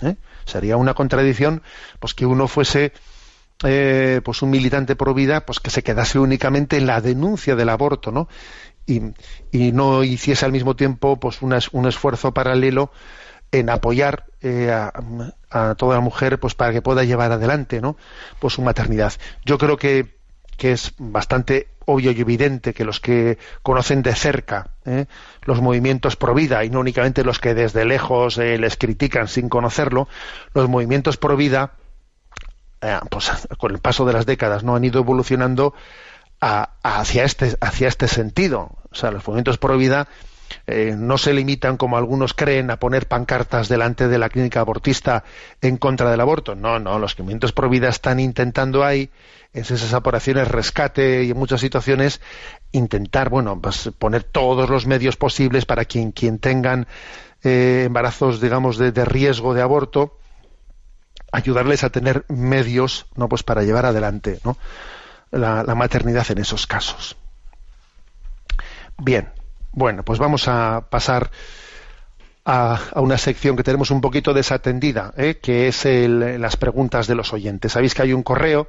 ¿eh? Sería una contradicción, pues que uno fuese eh, pues un militante pro vida, pues que se quedase únicamente en la denuncia del aborto, ¿no? Y, no hiciese al mismo tiempo pues un esfuerzo paralelo en apoyar eh, a, a, toda la mujer pues para que pueda llevar adelante ¿no? pues su maternidad. Yo creo que que es bastante obvio y evidente que los que conocen de cerca ¿eh? los movimientos pro vida y no únicamente los que desde lejos eh, les critican sin conocerlo, los movimientos pro vida, eh, pues con el paso de las décadas, no han ido evolucionando hacia este este sentido. O sea, los movimientos pro vida no se limitan, como algunos creen, a poner pancartas delante de la clínica abortista en contra del aborto. No, no, los movimientos pro vida están intentando ahí en esas operaciones rescate y en muchas situaciones intentar bueno pues poner todos los medios posibles para quien quien tengan eh, embarazos digamos de, riesgo de aborto ayudarles a tener medios no pues para llevar adelante ¿no? La, maternidad en esos casos bien bueno pues vamos a pasar a, una sección que tenemos un poquito desatendida, ¿eh? que es las preguntas de los oyentes. Sabéis que hay un correo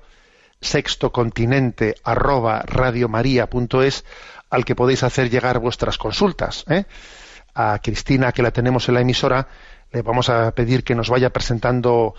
sextocontinente arroba al que podéis hacer llegar vuestras consultas. ¿eh? A Cristina, que la tenemos en la emisora, le vamos a pedir que nos vaya presentando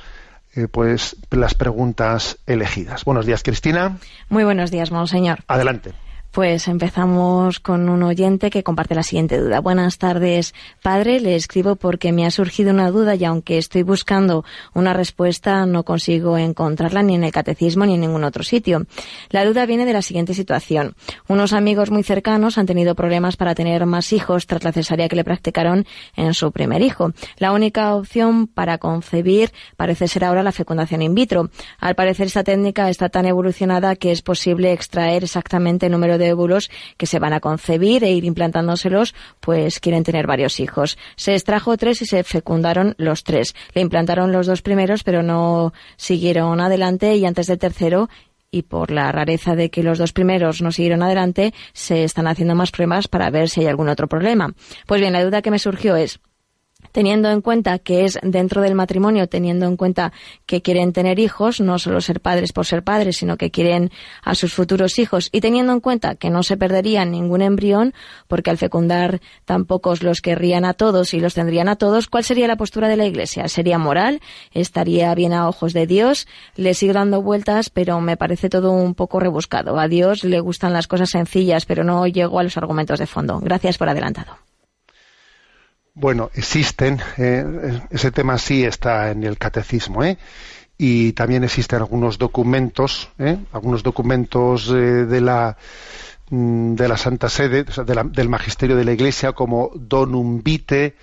eh, pues las preguntas elegidas. Buenos días, Cristina. Muy buenos días, monseñor. Adelante. Pues empezamos con un oyente que comparte la siguiente duda. Buenas tardes, padre. Le escribo porque me ha surgido una duda y aunque estoy buscando una respuesta no consigo encontrarla ni en el catecismo ni en ningún otro sitio. La duda viene de la siguiente situación. Unos amigos muy cercanos han tenido problemas para tener más hijos tras la cesárea que le practicaron en su primer hijo. La única opción para concebir parece ser ahora la fecundación in vitro. Al parecer esta técnica está tan evolucionada que es posible extraer exactamente número de de óvulos que se van a concebir e ir implantándoselos, pues quieren tener varios hijos. Se extrajo tres y se fecundaron los tres. Le implantaron los dos primeros, pero no siguieron adelante y antes del tercero y por la rareza de que los dos primeros no siguieron adelante, se están haciendo más pruebas para ver si hay algún otro problema. Pues bien, la duda que me surgió es, teniendo en cuenta que es dentro del matrimonio, teniendo en cuenta que quieren tener hijos, no solo ser padres por ser padres, sino que quieren a sus futuros hijos, y teniendo en cuenta que no se perdería ningún embrión, porque al fecundar tampoco los querrían a todos y los tendrían a todos, ¿cuál sería la postura de la Iglesia? ¿Sería moral? ¿Estaría bien a ojos de Dios? Le sigo dando vueltas, pero me parece todo un poco rebuscado. A Dios le gustan las cosas sencillas, pero no llego a los argumentos de fondo. Gracias por adelantado. Bueno, existen, eh, ese tema sí está en el catecismo, ¿eh? y también existen algunos documentos, ¿eh? algunos documentos eh, de la mm, de la Santa Sede, del Magisterio de la Iglesia, como Donum Vitae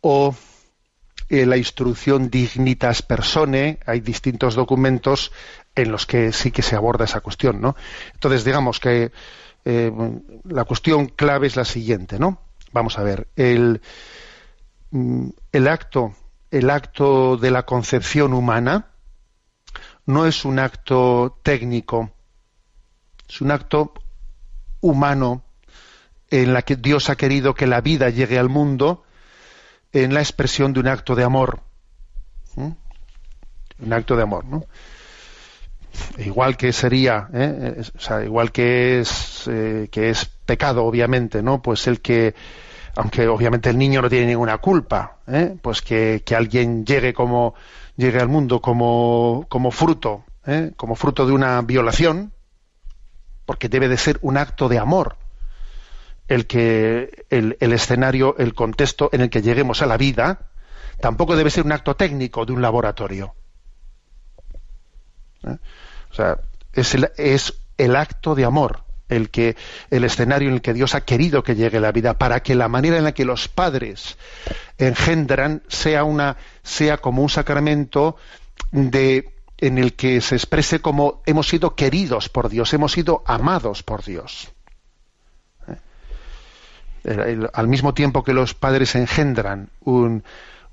o la instrucción Dignitas Persone, hay distintos documentos en los que sí que se aborda esa cuestión, ¿no? Entonces, digamos que la cuestión clave es la siguiente, ¿no? Vamos a ver, el, mm, el acto, el acto de la concepción humana no es un acto técnico, es un acto humano en la que Dios ha querido que la vida llegue al mundo en la expresión de un acto de amor. Un acto de amor, ¿no? Igual que sería, ¿eh? o sea, igual que es eh, que es pecado, obviamente, ¿no? Pues el que, aunque obviamente el niño no tiene ninguna culpa, ¿eh? pues que, que, alguien llegue como llegue al mundo como, como fruto, ¿eh? como fruto de una violación, porque debe de ser un acto de amor el que el, el escenario, el contexto en el que lleguemos a la vida, tampoco debe ser un acto técnico de un laboratorio. ¿Eh? O sea, es el, es el acto de amor el que el escenario en el que Dios ha querido que llegue la vida para que la manera en la que los padres engendran sea una sea como un sacramento de en el que se exprese como hemos sido queridos por Dios, hemos sido amados por Dios. ¿Eh? al mismo tiempo que los padres engendran un,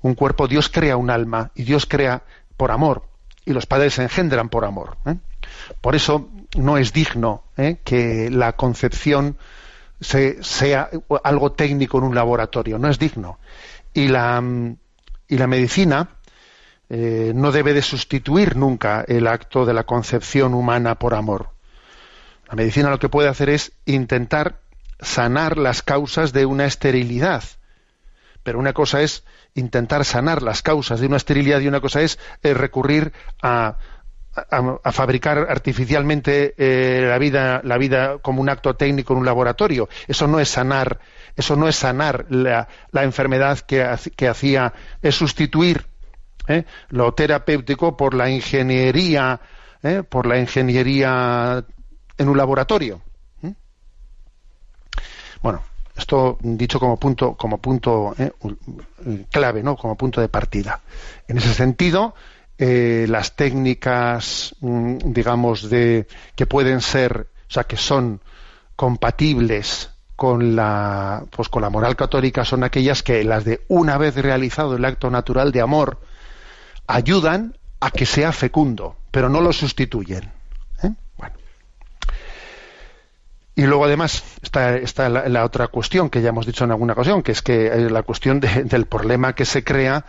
un, cuerpo, Dios crea un alma y Dios crea por amor y los padres engendran por amor. ¿eh? Por eso no es digno ¿eh? que la concepción sea algo técnico en un laboratorio, no es digno. Y la, y la medicina eh, no debe de sustituir nunca el acto de la concepción humana por amor. La medicina lo que puede hacer es intentar sanar las causas de una esterilidad. Pero una cosa es intentar sanar las causas de una esterilidad y una cosa es eh, recurrir a, fabricar artificialmente eh, la vida la vida como un acto técnico en un laboratorio eso no es sanar eso no es sanar la, enfermedad que, hacía es sustituir ¿eh? lo terapéutico por la ingeniería por la ingeniería en un laboratorio bueno esto dicho como punto como punto clave no como punto de partida en ese sentido eh, las técnicas, mm, digamos, de que pueden ser, o sea, que son compatibles con la, pues con la moral católica son aquellas que las de una vez realizado el acto natural de amor ayudan a que sea fecundo, pero no lo sustituyen. Y luego además está, la, otra cuestión que ya hemos dicho en alguna ocasión, que es que eh, la cuestión del problema que se crea,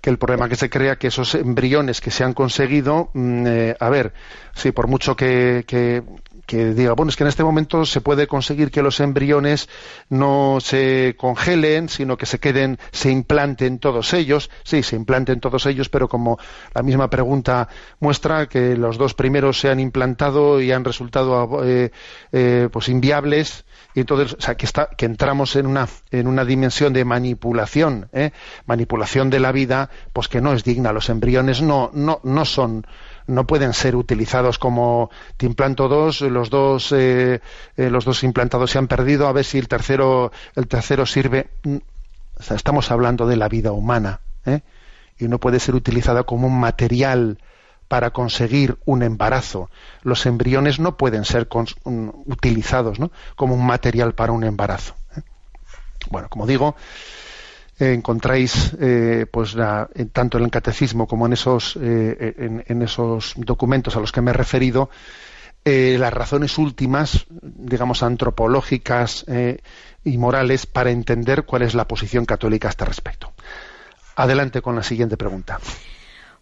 que el problema que se crea que esos embriones que se han conseguido, mm, eh, a ver, sí, por mucho que, que diga, bueno, es que en este momento se puede conseguir que los embriones no se congelen, sino que se queden, se implanten todos ellos. Sí, se implanten todos ellos, pero como la misma pregunta muestra que los dos primeros se han implantado y han resultado eh, eh, pues inviables, y entonces, o sea, que, está, que entramos en una, en una dimensión de manipulación, ¿eh? manipulación de la vida, pues que no es digna. Los embriones no, no, no son no pueden ser utilizados como te implanto dos, los dos, eh, eh, los dos implantados se han perdido, a ver si el tercero, el tercero sirve. Mm, estamos hablando de la vida humana, ¿eh? y no puede ser utilizada como un material para conseguir un embarazo. Los embriones no pueden ser utilizados como un material para un embarazo. Bueno, como digo, encontráis eh, pues tanto en el catecismo como en esos eh, en, esos documentos a los que me he referido eh, las razones últimas digamos antropológicas y morales para entender cuál es la posición católica a este respecto. Adelante con la siguiente pregunta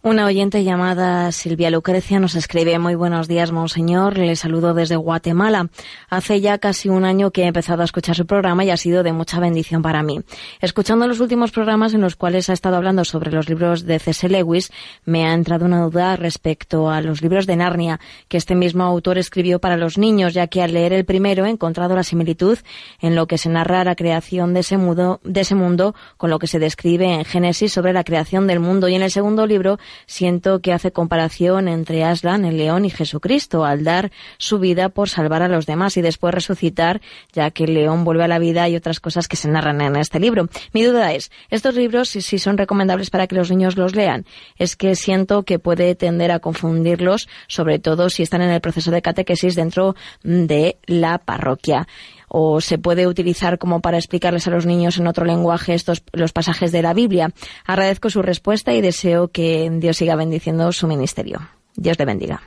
una oyente llamada Silvia Lucrecia nos escribe Muy buenos días, Monseñor. Le saludo desde Guatemala. Hace ya casi un año que he empezado a escuchar su programa y ha sido de mucha bendición para mí. Escuchando los últimos programas en los cuales ha estado hablando sobre los libros de C.S. Lewis, me ha entrado una duda respecto a los libros de Narnia que este mismo autor escribió para los niños, ya que al leer el primero he encontrado la similitud en lo que se narra la creación de ese, mundo, de ese mundo con lo que se describe en Génesis sobre la creación del mundo y en el segundo libro siento que hace comparación entre Aslan, el león, y Jesucristo, al dar su vida por salvar a los demás y después resucitar, ya que el león vuelve a la vida y otras cosas que se narran en este libro. Mi duda es, ¿estos libros si son recomendables para que los niños los lean? Es que siento que puede tender a confundirlos, sobre todo si están en el proceso de catequesis dentro de la parroquia o se puede utilizar como para explicarles a los niños en otro lenguaje estos los pasajes de la Biblia. Agradezco su respuesta y deseo que Dios siga bendiciendo su ministerio. Dios le bendiga.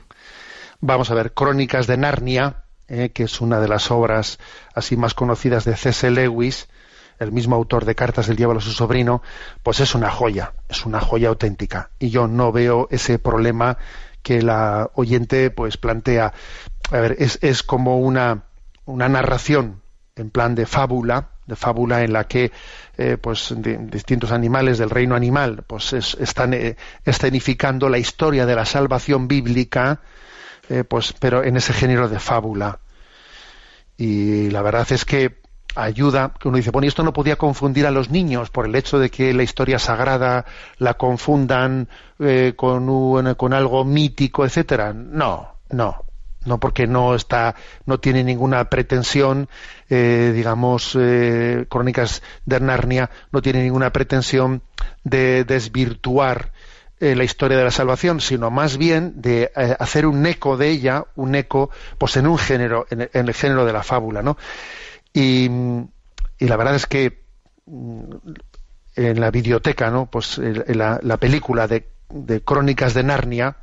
Vamos a ver, Crónicas de Narnia, eh, que es una de las obras así más conocidas de C.S. Lewis, el mismo autor de Cartas del Diablo a su sobrino, pues es una joya, es una joya auténtica. Y yo no veo ese problema que la oyente pues plantea. A ver, es, es como una una narración en plan de fábula, de fábula en la que eh, pues distintos animales del reino animal pues están eh, escenificando la historia de la salvación bíblica, eh, pues pero en ese género de fábula. Y la verdad es que ayuda, que uno dice, bueno, y esto no podía confundir a los niños por el hecho de que la historia sagrada la confundan con, con algo mítico, etcétera. No, no, no porque no está, no tiene ninguna pretensión, eh, digamos, eh, Crónicas de Narnia no tiene ninguna pretensión de desvirtuar eh, la historia de la salvación, sino más bien de hacer un eco de ella, un eco, pues en un género, en, el género de la fábula, ¿no? Y, la verdad es que mm, en la biblioteca, ¿no? Pues la, la película de Crónicas de Narnia,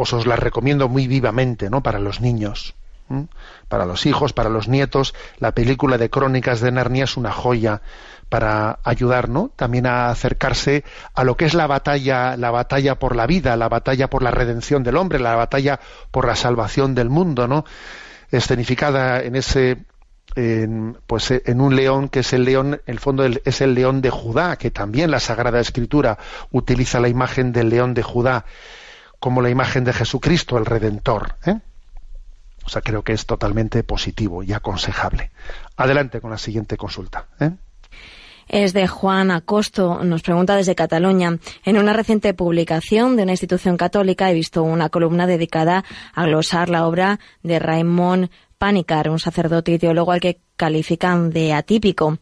pues os la recomiendo muy vivamente, ¿no? Para los niños, para los hijos, para los nietos. La película de Crónicas de Narnia es una joya para ayudar, ¿no? También a acercarse a lo que es la batalla, la batalla por la vida, la batalla por la redención del hombre, la batalla por la salvación del mundo, ¿no? Escenificada en ese en, pues en un león que es el león, el fondo es el león de Judá, que también la Sagrada Escritura utiliza la imagen del león de Judá como la imagen de Jesucristo, el Redentor. ¿eh? O sea, creo que es totalmente positivo y aconsejable. Adelante con la siguiente consulta. ¿eh? es de Juan Acosto. Nos pregunta desde Cataluña. En una reciente publicación de una institución católica he visto una columna dedicada a glosar la obra de Raymond Panicar, un sacerdote y teólogo al que califican de atípico.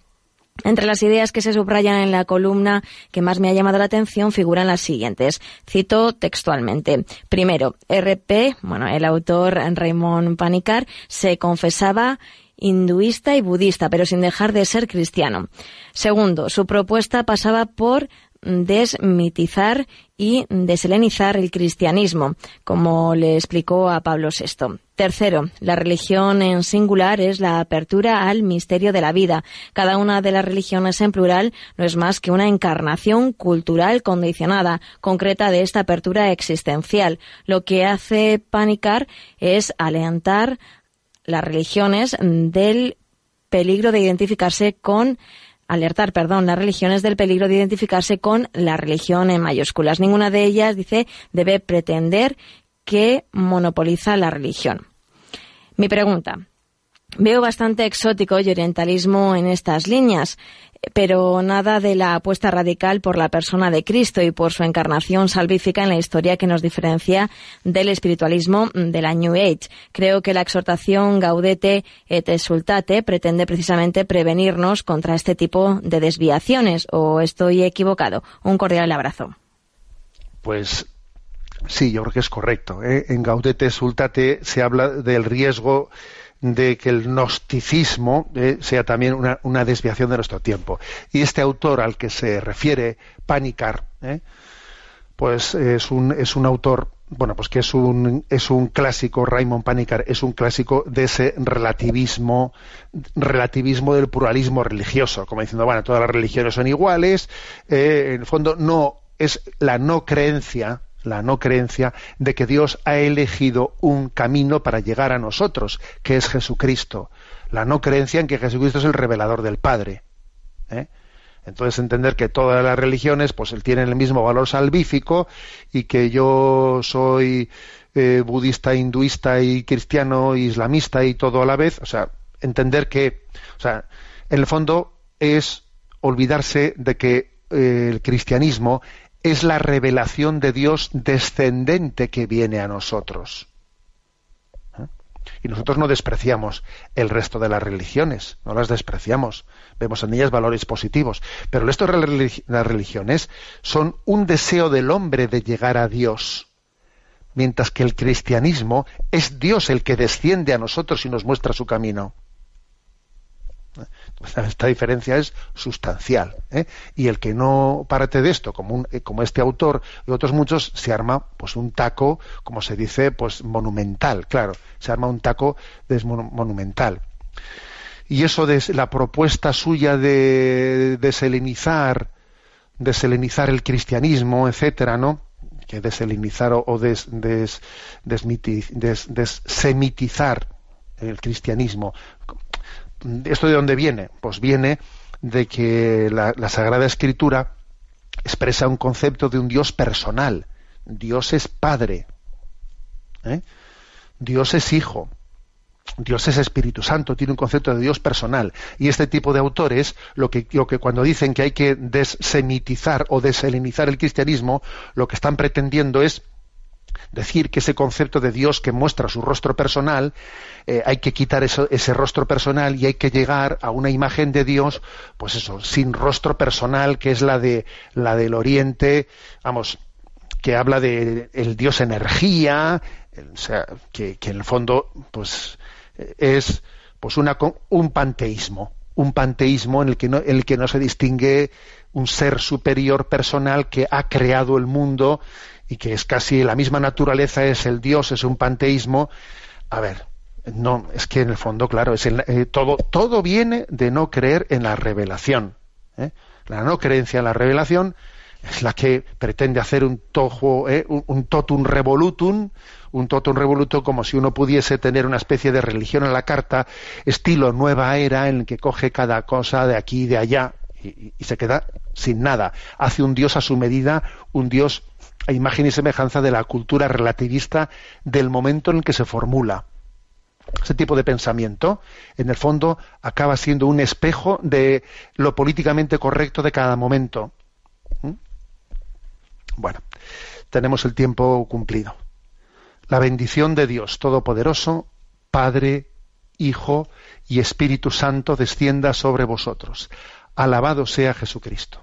Entre las ideas que se subrayan en la columna que más me ha llamado la atención figuran las siguientes. Cito textualmente. Primero, RP, bueno, el autor Raymond Panicar se confesaba hinduista y budista, pero sin dejar de ser cristiano. Segundo, su propuesta pasaba por desmitizar y deselenizar el cristianismo, como le explicó a Pablo VI. Tercero, la religión en singular es la apertura al misterio de la vida. Cada una de las religiones en plural no es más que una encarnación cultural condicionada, concreta de esta apertura existencial. Lo que hace panicar es alentar las religiones del peligro de identificarse con alertar, perdón, las religiones del peligro de identificarse con la religión en mayúsculas. Ninguna de ellas, dice, debe pretender que monopoliza la religión. Mi pregunta. Veo bastante exótico y orientalismo en estas líneas, pero nada de la apuesta radical por la persona de Cristo y por su encarnación salvífica en la historia que nos diferencia del espiritualismo de la New Age. Creo que la exhortación Gaudete et Exultate pretende precisamente prevenirnos contra este tipo de desviaciones, o estoy equivocado. Un cordial abrazo. Pues sí, yo creo que es correcto. ¿eh? En Gaudete et Exultate se habla del riesgo de que el gnosticismo eh, sea también una, desviación de nuestro tiempo. Y este autor al que se refiere, Panicar, eh, pues es un, es un autor, bueno, pues que es un, es un clásico, Raymond Panicar, es un clásico de ese relativismo, relativismo del pluralismo religioso, como diciendo, bueno, todas las religiones son iguales, eh, en el fondo no, es la no creencia la no creencia de que Dios ha elegido un camino para llegar a nosotros, que es Jesucristo. La no creencia en que Jesucristo es el revelador del Padre. ¿eh? Entonces entender que todas las religiones pues tienen el mismo valor salvífico y que yo soy eh, budista, hinduista y cristiano, islamista y todo a la vez, o sea, entender que, o sea, en el fondo es olvidarse de que eh, el cristianismo es la revelación de Dios descendente que viene a nosotros. ¿Eh? Y nosotros no despreciamos el resto de las religiones, no las despreciamos, vemos en ellas valores positivos, pero el resto de las religiones son un deseo del hombre de llegar a Dios, mientras que el cristianismo es Dios el que desciende a nosotros y nos muestra su camino. Esta diferencia es sustancial. ¿eh? Y el que no parte de esto, como, eh, como este autor y otros muchos, se arma pues un taco, como se dice, pues monumental, claro, se arma un taco monumental. Y eso de la propuesta suya de deselenizar, deselenizar el cristianismo, etcétera, ¿no? que deselenizar o, des, desemitizar el cristianismo ¿Esto de dónde viene? Pues viene de que la, Sagrada Escritura expresa un concepto de un Dios personal. Dios es Padre. ¿eh? Dios es Hijo. Dios es Espíritu Santo, tiene un concepto de Dios personal. Y este tipo de autores, lo que, cuando dicen que hay que desemitizar o deselenizar el cristianismo, lo que están pretendiendo es decir que ese concepto de Dios que muestra su rostro personal, eh, hay que quitar ese rostro personal y hay que llegar a una imagen de Dios, pues eso, sin rostro personal, que es la de la del Oriente, vamos, que habla de el Dios energía, o sea, que, en el fondo, pues es pues una, un panteísmo, un panteísmo en el que no, en el que no se distingue un ser superior personal que ha creado el mundo y que es casi la misma naturaleza, es el Dios, es un panteísmo. A ver, no, es que en el fondo, claro, es eh, todo, todo viene de no creer en la revelación. ¿eh? La no creencia en la revelación es la que pretende hacer un tojo, ¿eh? un, totum revolutum, un totum revolutum como si uno pudiese tener una especie de religión en la carta, estilo nueva era, en el que coge cada cosa de aquí y de allá y se queda sin nada. Hace un Dios a su medida, un Dios a imagen y semejanza de la cultura relativista del momento en el que se formula. Ese tipo de pensamiento, en el fondo, acaba siendo un espejo de lo políticamente correcto de cada momento. ¿Mm? Bueno, tenemos el tiempo cumplido. La bendición de Dios Todopoderoso, Padre, Hijo y Espíritu Santo descienda sobre vosotros. Alabado sea Jesucristo.